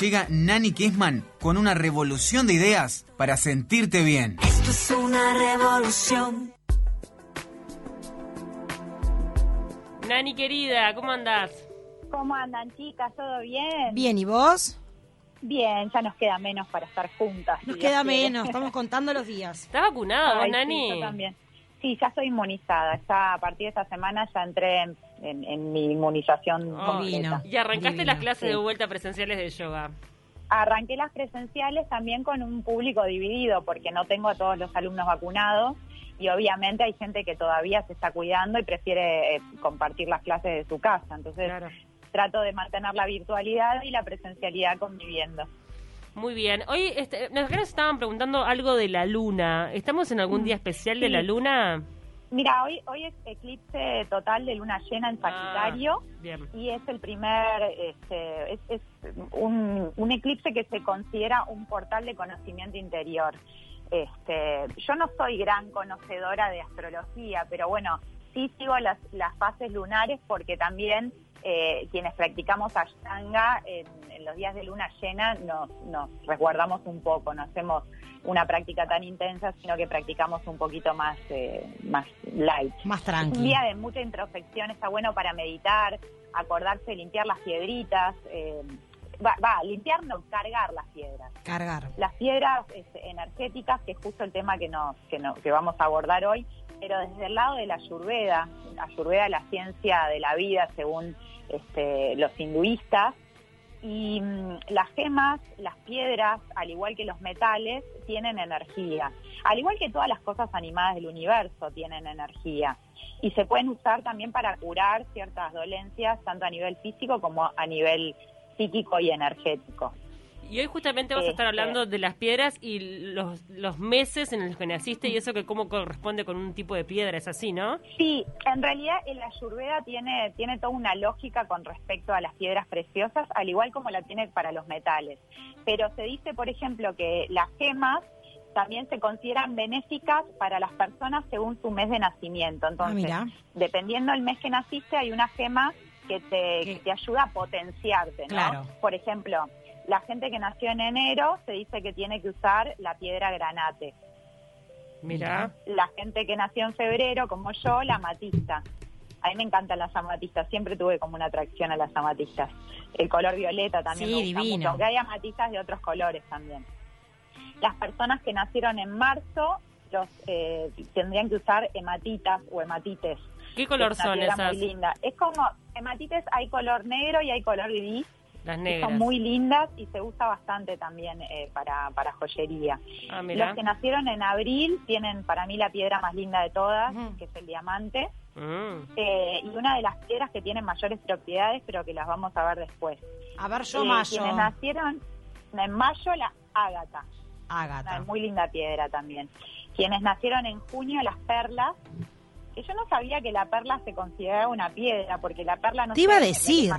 Llega Nani Kessman con una revolución de ideas para sentirte bien. Esto es una revolución. Nani querida, ¿cómo andás? ¿Cómo andan chicas? ¿Todo bien? Bien, ¿y vos? Bien, ya nos queda menos para estar juntas. Nos si queda quiere. menos, estamos contando los días. ¿Estás vacunada vos, Ay, sí, Nani? yo también. Sí, ya estoy inmunizada. Ya a partir de esta semana ya entré en, en- en mi inmunización Oh, completa. y arrancaste Divino, las clases sí. de vuelta presenciales de yoga. Arranqué las presenciales también con un público dividido porque no tengo a todos los alumnos vacunados y obviamente hay gente que todavía se está cuidando y prefiere eh, compartir las clases de su casa. Entonces Claro. trato de mantener la virtualidad y la presencialidad conviviendo. Muy bien. Hoy este, nos estaban preguntando algo de la luna. ¿Estamos en algún día especial de sí. la luna? Mira, hoy, hoy es eclipse total de luna llena en Sagitario. Ah, bien. y es el primer, este, es, es un, un eclipse que se considera un portal de conocimiento interior. Este, yo no soy gran conocedora de astrología, pero bueno, sí sigo las, las fases lunares porque también eh, quienes practicamos Ashtanga en, en los días de luna llena nos, nos resguardamos un poco, no hacemos una práctica tan intensa, sino que practicamos un poquito más, eh, más light. Más Es un día de mucha introspección, está bueno para meditar, acordarse de limpiar las piedritas. eh, va, va, limpiar no, cargar las piedras. Cargar. Las piedras este, energéticas, que es justo el tema que, nos, que, no- que vamos a abordar hoy, pero desde el lado de la ayurveda, ayurveda la ciencia de la vida según este, los hinduistas, y mm, las gemas, las piedras, al igual que los metales, tienen energía. Al igual que todas las cosas animadas del universo tienen energía. Y se pueden usar también para curar ciertas dolencias, tanto a nivel físico como a nivel psíquico y energético. Y hoy justamente vas a estar hablando de las piedras y los, los meses en los que naciste y eso que cómo corresponde con un tipo de piedra, es así, ¿no? Sí, en realidad el ayurveda tiene, tiene toda una lógica con respecto a las piedras preciosas, al igual como la tiene para los metales. Pero se dice, por ejemplo, que las gemas también se consideran benéficas para las personas según su mes de nacimiento. Entonces, mira. dependiendo del mes que naciste, hay una gema que te, Que- que te ayuda a potenciarte, ¿no? Claro. Por ejemplo, la gente que nació en enero se dice que tiene que usar la piedra granate. Mira. La gente que nació en febrero, como yo, la amatista. A mí me encantan las amatistas, siempre tuve como una atracción a las amatistas. El color violeta también Sí, me gusta divino. mucho, aunque hay amatistas de otros colores también. Las personas que nacieron en marzo los eh, tendrían que usar hematitas o hematites. ¿Qué color Es son esas? Muy linda. Es como hematites hay color negro y hay color gris. Las que negras. Son muy lindas y se usa bastante también eh, para, para joyería. Ah, mira. Los que nacieron en abril tienen para mí la piedra más linda de todas, que es el diamante, Mm. eh, y una de las piedras que tienen mayores propiedades, pero que las vamos a ver después. A ver, yo Eh, mayo. Quienes nacieron en mayo, la ágata, una Ágata. muy linda piedra también. Quienes nacieron en junio, las perlas, que yo no sabía que la perla se consideraba una piedra, porque la perla no Te iba a decir.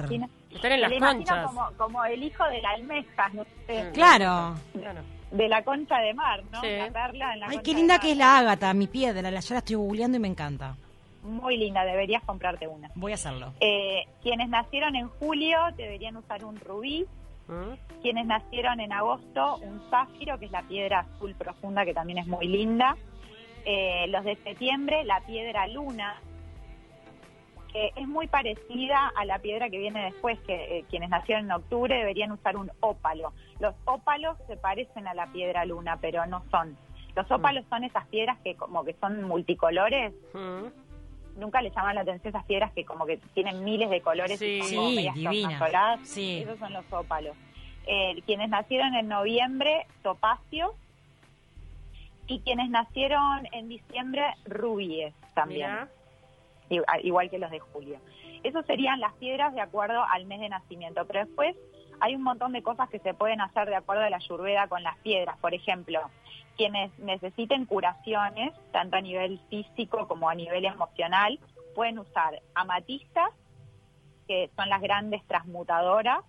Están en las conchas. Como, como el hijo de la almeja, no sé, Claro. Claro. de la concha de mar, ¿no? Sí. La perla en la Ay, qué linda que es la ágata, mi piedra. La, ya la estoy googleando y me encanta. Muy linda, deberías comprarte una. Voy a hacerlo. Eh, quienes nacieron en julio deberían usar un rubí. Mm. Quienes nacieron en agosto, un zafiro, que es la piedra azul profunda, que también es muy linda. Eh, los de septiembre, la piedra luna, es muy parecida a la piedra que viene después, que eh, quienes nacieron en octubre deberían usar un ópalo. Los ópalos se parecen a la piedra luna, pero no son. Los ópalos son esas piedras que como que son multicolores, Mm. nunca le llaman la atención esas piedras que como que tienen miles de colores Sí. y son como Sí, medias divina. tornasoladas. Sí. Esos son los ópalos. Eh, quienes nacieron en noviembre, topacios. Y quienes nacieron en diciembre, rubíes también. Mira. Igual que los de julio. Esas serían las piedras de acuerdo al mes de nacimiento. Pero después hay un montón de cosas que se pueden hacer de acuerdo a la ayurveda con las piedras. Por ejemplo, quienes necesiten curaciones, tanto a nivel físico como a nivel emocional, pueden usar amatistas, que son las grandes transmutadoras,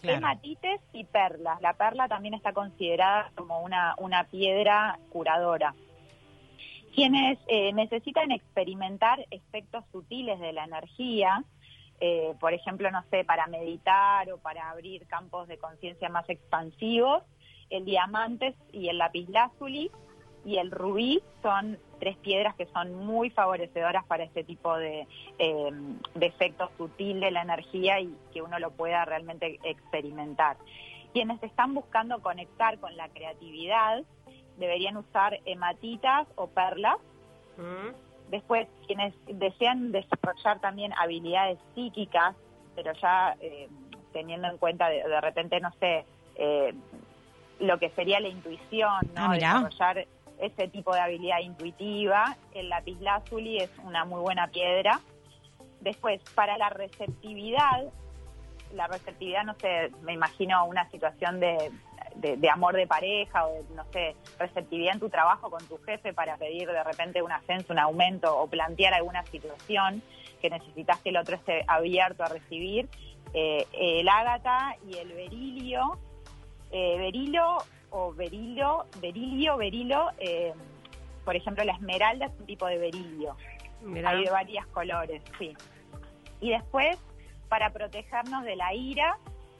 Claro. hematites y perlas. La perla también está considerada como una, una piedra curadora. Quienes eh, necesitan experimentar efectos sutiles de la energía, eh, por ejemplo, no sé, para meditar o para abrir campos de conciencia más expansivos, el diamante y el lapislázuli y el rubí son tres piedras que son muy favorecedoras para este tipo de, eh, de sutil de la energía y que uno lo pueda realmente experimentar. Quienes están buscando conectar con la creatividad deberían usar hematitas o perlas. Mm. Después, quienes desean desarrollar también habilidades psíquicas, pero ya eh, teniendo en cuenta de, de repente, no sé, eh, lo que sería la intuición, ¿no? Ah, desarrollar ese tipo de habilidad intuitiva. El lapislázuli es una muy buena piedra. Después, para la receptividad, la receptividad, no sé, me imagino una situación de, de, de amor de pareja o, de, no sé, receptividad en tu trabajo con tu jefe para pedir de repente un ascenso, un aumento o plantear alguna situación que necesitas que el otro esté abierto a recibir. Eh, el ágata y el berilio, eh, berilo o berilo, berilio, berilo, eh, por ejemplo, la esmeralda es un tipo de berilio. Mirá. Hay de varios colores, sí. Y después, para protegernos de la ira,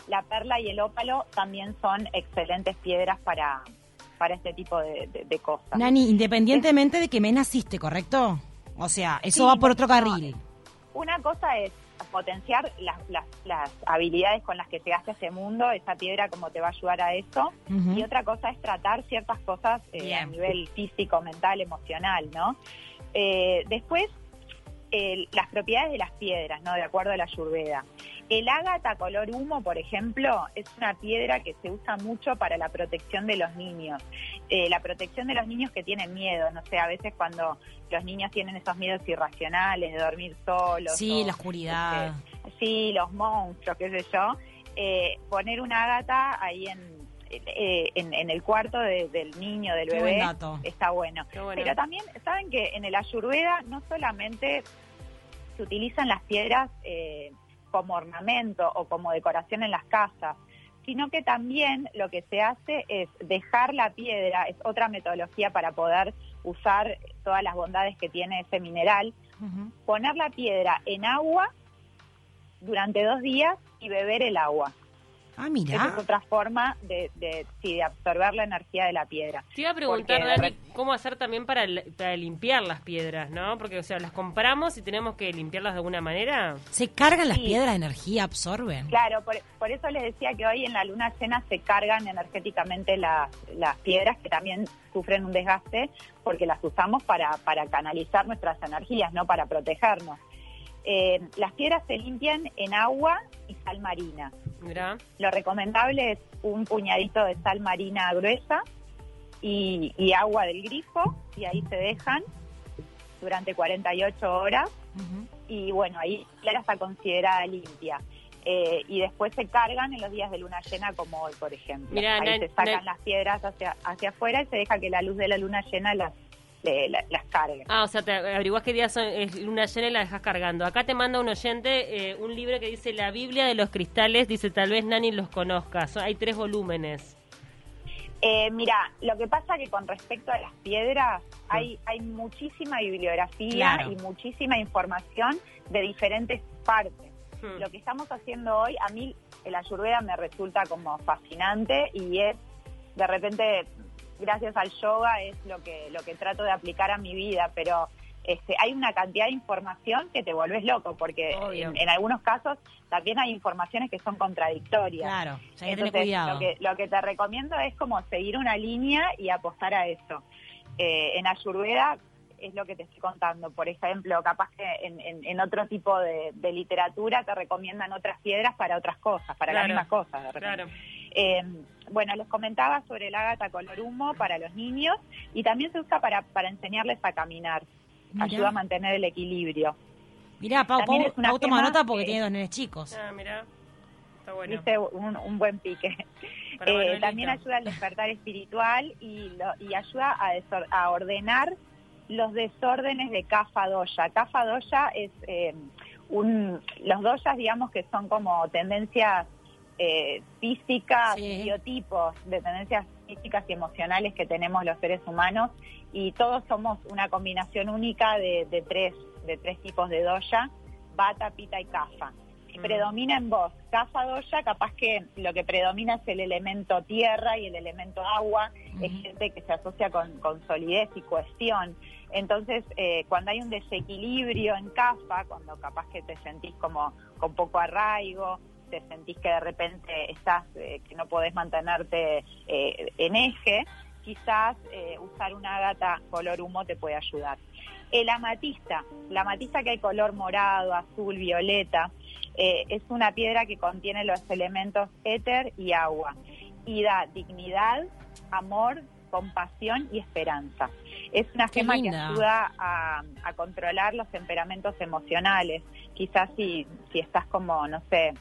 la perla y el ópalo también son excelentes piedras para, para este tipo de, de- de cosas. Nani, independientemente de que me naciste, ¿correcto? O sea, eso Sí, va por otro no, carril. Una cosa es potenciar las, las, las habilidades con las que llegaste a este mundo, esa piedra como te va a ayudar a eso, y otra cosa es tratar ciertas cosas eh, a nivel físico, mental, emocional, ¿no? Eh, después, el- las propiedades de las piedras, ¿no? De acuerdo a la ayurveda. El ágata color humo, por ejemplo, es una piedra que se usa mucho para la protección de los niños. Eh, la protección de los niños que tienen miedo, no sé, a veces cuando los niños tienen esos miedos irracionales de dormir solos. Sí, o, la oscuridad. este, sí, los monstruos, qué sé yo. Eh, poner una ágata ahí en, eh, en, en el cuarto de- del niño, del Qué bebé, buen dato. está bueno. Qué bueno. Pero también, saben que en el Ayurveda no solamente se utilizan las piedras eh, como ornamento o como decoración en las casas, sino que también lo que se hace es dejar la piedra, es otra metodología para poder usar todas las bondades que tiene ese mineral, poner la piedra en agua durante dos días y beber el agua. Ah, Esa mira. es otra forma de, de, sí, de absorber la energía de la piedra. Te iba a preguntar, Porque Dani, cómo hacer también para, limpiar las piedras, ¿no? Porque, o sea, las compramos y tenemos que limpiarlas de alguna manera. ¿Se cargan las Sí. piedras de energía, absorben? Claro, por, por eso les decía que hoy en la luna llena se cargan energéticamente las, las piedras que también sufren un desgaste porque las usamos para, para canalizar nuestras energías, no para protegernos. Eh, las piedras se limpian en agua y sal marina. Mirá. Lo recomendable es un puñadito de sal marina gruesa y, y agua del grifo y ahí se dejan durante 48 horas Ujú. y bueno, ahí la está considerada limpia. Eh, y después se cargan en los días de luna llena como hoy, por ejemplo. Mirá, ahí se sacan las piedras hacia, hacia afuera y se deja que la luz de la luna llena las, la- las cargue. Ah, o sea, te averiguás qué día son, es luna llena y la dejas cargando. Acá te manda un oyente eh, un libro que dice La Biblia de los Cristales, dice tal vez Nani los conozca. Son- hay tres volúmenes. Eh, mira, lo que pasa que con respecto a las piedras hay, hay muchísima bibliografía Claro. y muchísima información de diferentes partes. Hmm. Lo que estamos haciendo hoy, a mí el ayurveda me resulta como fascinante y es, de repente, gracias al yoga, es lo que, lo que trato de aplicar a mi vida, pero este, hay una cantidad de información que te volvés loco, porque en, en algunos casos también hay informaciones que son contradictorias. Claro, o sea, Entonces, cuidado. Lo que, lo que te recomiendo es como seguir una línea y apostar a eso. Eh, en Ayurveda es lo que te estoy contando. Por ejemplo, capaz que en, en- en otro tipo de, de literatura te recomiendan otras piedras para otras cosas, para Claro, las mismas cosas. de. Claro. Eh, bueno, les comentaba sobre el ágata color humo para los niños y también se usa para, para enseñarles a caminar. Mirá. Ayuda a mantener el equilibrio. Mirá, Pau, Pau, es una Pau toma nota porque que- tiene dos nenes chicos. Ah, mirá. Está bueno. Dice un, un buen pique. Eh, también ayuda al despertar espiritual y, lo- y ayuda a, desor- a ordenar los desórdenes de Kapha Doya. Kapha Doya es eh, un, los doyas, digamos que son como tendencias eh, físicas, Sí. biotipos de tendencias físicas y emocionales que tenemos los seres humanos y todos somos una combinación única de, de tres de tres tipos de doya, Vata, Pita y Kapha. Si Mm. predomina en vos Kapha Doya, capaz que lo que predomina es el elemento tierra y el elemento agua, es gente que se asocia con, con solidez y cohesión. Entonces, eh, cuando hay un desequilibrio en CAFA, cuando capaz que te sentís como con poco arraigo, te sentís que de repente estás, eh, que no podés mantenerte eh, en eje, quizás eh, usar una gata color humo te puede ayudar. El amatista, la amatista que hay color morado, azul, violeta, es una piedra que contiene los elementos éter y agua y da dignidad, amor, compasión y esperanza. Es una Qué gema que ayuda a, a controlar los temperamentos emocionales. Quizás si, si estás como, no sé,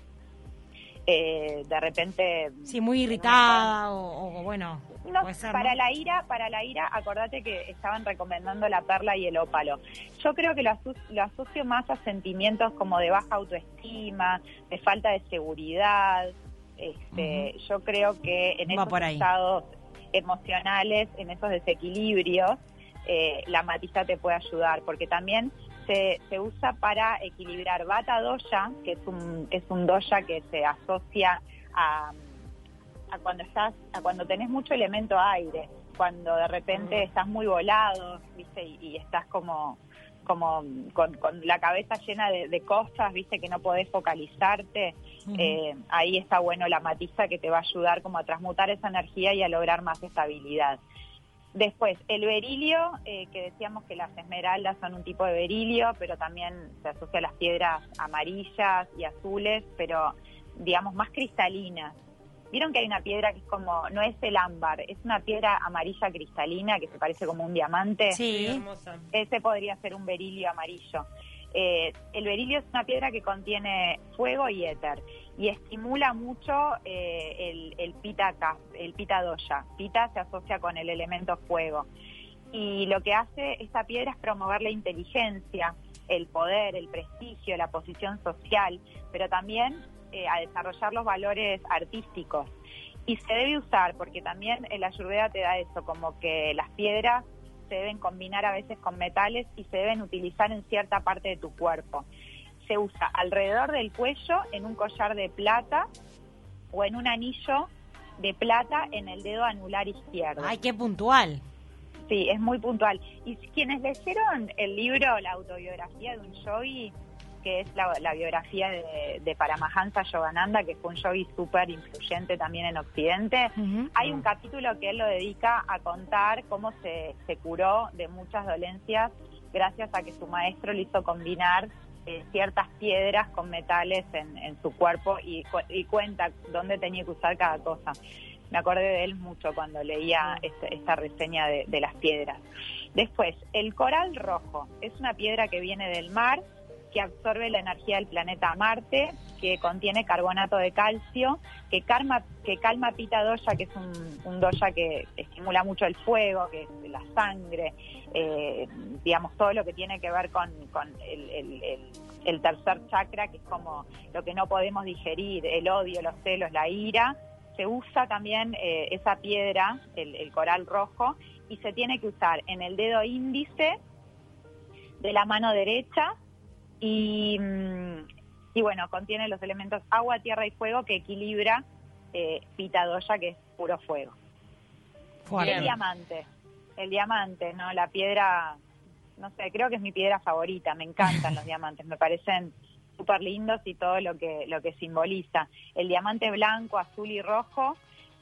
eh, de repente Sí, muy irritada o, o bueno, no, puede ser, para ¿no? la ira, para la ira, acordate que estaban recomendando la perla y el ópalo. Yo creo que lo, aso- lo asocio más a sentimientos como de baja autoestima, de falta de seguridad. Este, Yo creo que en Va esos estados emocionales, en esos desequilibrios, eh, la matista te puede ayudar, porque también se, se usa para equilibrar Vata Doya, que es un, es un doya que se asocia a, a cuando estás, a cuando tenés mucho elemento aire, cuando de repente estás muy volado, viste, y, y estás como como con, con la cabeza llena de, de cosas, viste, que no podés focalizarte, eh, ahí está bueno la matiza que te va a ayudar como a transmutar esa energía y a lograr más estabilidad. Después, el berilio, eh, que decíamos que las esmeraldas son un tipo de berilio, pero también se asocia a las piedras amarillas y azules, pero digamos más cristalinas. Vieron que hay una piedra que es como, no es el ámbar, es una piedra amarilla cristalina que se parece como un diamante. Sí. hermosa. Ese podría ser un berilio amarillo. Eh, el berilio es una piedra que contiene fuego y éter y estimula mucho eh, el, el pita el pita doya. Pita se asocia con el elemento fuego y lo que hace esta piedra es promover la inteligencia, el poder, el prestigio, la posición social, pero también eh, a desarrollar los valores artísticos. Y se debe usar, porque también el ayurveda te da eso, como que las piedras se deben combinar a veces con metales y se deben utilizar en cierta parte de tu cuerpo. Se usa alrededor del cuello en un collar de plata o en un anillo de plata en el dedo anular izquierdo. Ay, qué puntual. Sí, es muy puntual. Y quienes leyeron el libro La autobiografía de un yogi, que es la, la biografía de, de Paramahansa Yogananda, que fue un yogi súper influyente también en Occidente, hay un capítulo que él lo dedica a contar cómo se, se curó de muchas dolencias gracias a que su maestro le hizo combinar eh, ciertas piedras con metales en, en su cuerpo y, y cuenta dónde tenía que usar cada cosa. Me acordé de él mucho cuando leía este- esta reseña de, de las piedras. Después, el coral rojo es una piedra que viene del mar, que absorbe la energía del planeta Marte, que contiene carbonato de calcio, que, calma, que calma Pita Doya, que es un, doya que estimula mucho el fuego, que la sangre, eh, digamos, todo lo que tiene que ver con, el tercer chakra, que es como lo que no podemos digerir, el odio, los celos, la ira. Se usa también eh, esa piedra, el, el coral rojo, y se tiene que usar en el dedo índice de la mano derecha y, mm, y bueno, contiene los elementos agua, tierra y fuego que equilibra eh, Pita Doya, que es puro fuego. El diamante, el diamante, ¿no? La piedra, no sé, creo que es mi piedra favorita, me encantan los diamantes, me parecen súper lindos y todo lo que, lo que simboliza. El diamante blanco, azul y rojo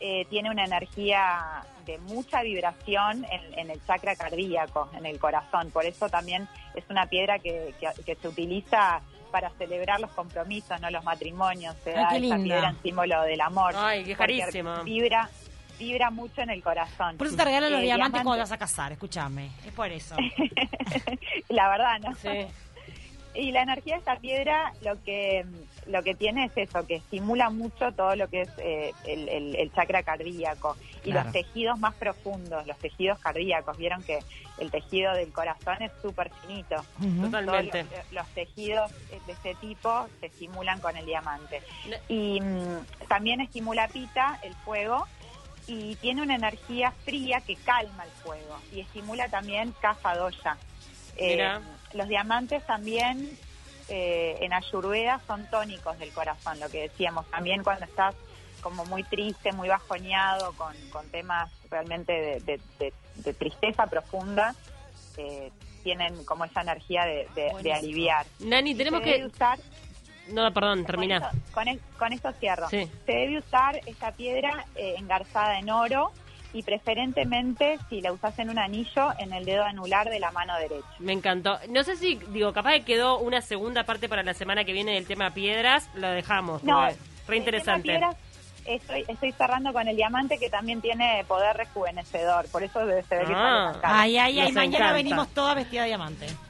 eh, tiene una energía de mucha vibración en, en el chakra cardíaco, en el corazón, por eso también es una piedra que, que- que se utiliza para celebrar los compromisos, no los matrimonios, se Ay, da qué esa linda. piedra en símbolo del amor. Ay, qué carísima. Vibra, vibra mucho en el corazón. Por eso te regalan los Eh, diamantes diamante- cuando vas a casar, escúchame. Es por eso. La verdad, ¿no? Sí. Y la energía de esta piedra lo que lo que tiene es eso, que estimula mucho todo lo que es eh, el, el- el chakra cardíaco y Claro. los tejidos más profundos, los tejidos cardíacos. Vieron que el tejido del corazón es súper finito. Ujú. Totalmente. Todos los, los tejidos de este tipo se estimulan con el diamante. Y mm, también estimula pita, el fuego, y tiene una energía fría que calma el fuego y estimula también kapha dosha. Eh, Mira. Los diamantes también eh, en Ayurveda son tónicos del corazón, lo que decíamos. También cuando estás como muy triste, muy bajoneado, con, con temas realmente de, de- de- de tristeza profunda, eh, tienen como esa energía de, aliviar. Nani, tenemos debe que... usar No, perdón, con termina. esto, con, con esto cierro. Sí. Se debe usar esta piedra eh, engarzada en oro y preferentemente si la usas en un anillo en el dedo anular de la mano derecha. Me encantó. No sé si, digo, capaz que quedó una segunda parte para la semana que viene del tema piedras, lo dejamos. No, re tema interesante. piedras, Estoy, estoy cerrando con el diamante que también tiene poder rejuvenecedor, por eso se ve que Ah. sale tan caro. Ay, ay, ay, Nos mañana encanta. venimos toda vestida de diamante.